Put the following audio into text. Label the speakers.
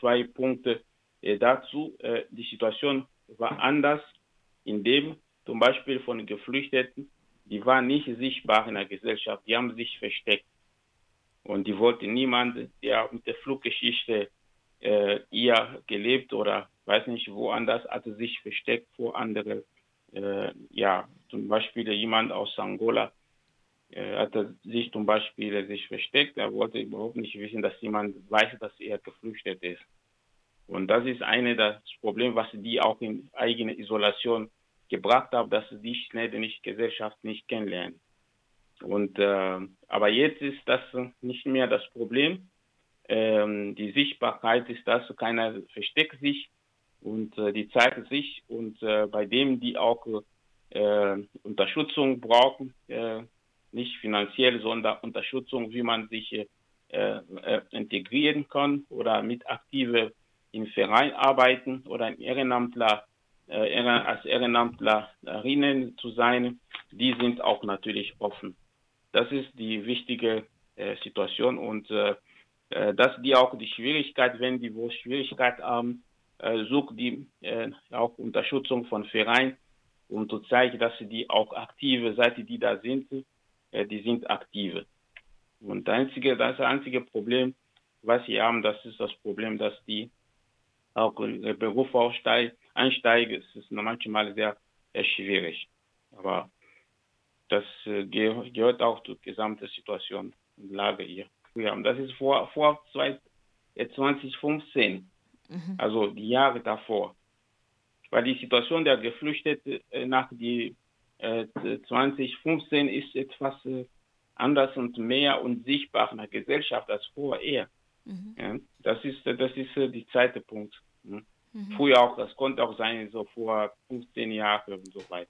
Speaker 1: zwei Punkte dazu. die Situation war anders, indem zum Beispiel von Geflüchteten, die waren nicht sichtbar in der Gesellschaft, die haben sich versteckt. Und die wollten niemand, der mit der Fluggeschichte äh, ihr gelebt oder weiß nicht woanders, hatte sich versteckt vor anderen. Äh, ja, zum Beispiel jemand aus Angola äh, hatte sich zum Beispiel sich versteckt. Er wollte überhaupt nicht wissen, dass jemand weiß, dass er geflüchtet ist. Und das ist eine das Problem, was die auch in eigene Isolation gebracht haben, dass sie die schnell nicht Gesellschaft nicht kennenlernen. Und äh, aber jetzt ist das nicht mehr das Problem. Ähm, die Sichtbarkeit ist das, keiner versteckt sich und äh, die zeigen sich und äh, bei denen, die auch äh, Unterstützung brauchen, äh, nicht finanziell, sondern Unterstützung, wie man sich äh, äh, integrieren kann oder mit aktive im Verein arbeiten oder ein Ehrenamtler als Ehrenamtlerinnen zu sein, die sind auch natürlich offen. Das ist die wichtige äh, Situation und äh, äh, dass die auch die Schwierigkeit, wenn die wo Schwierigkeit haben, äh, sucht die äh, auch Unterstützung von Vereinen, um zu zeigen, dass sie die auch aktive Seite, die da sind, äh, die sind aktive. Und das einzige, das einzige Problem, was sie haben, das ist das Problem, dass die auch in den Beruf einsteigen. Es ist manchmal sehr, sehr schwierig. Aber das äh, gehört auch zur gesamten Situation und Lage hier. Ja, und das ist vor, vor 2015, äh, mhm. also die Jahre davor. Weil die Situation der Geflüchteten äh, nach die, äh, 2015 ist etwas äh, anders und mehr und sichtbar in der Gesellschaft als vorher. Mhm. Ja, das ist, das ist äh, die zweite Punkt. Mhm. Mhm. Früher auch, das konnte auch sein, so vor 15 Jahren und so weiter.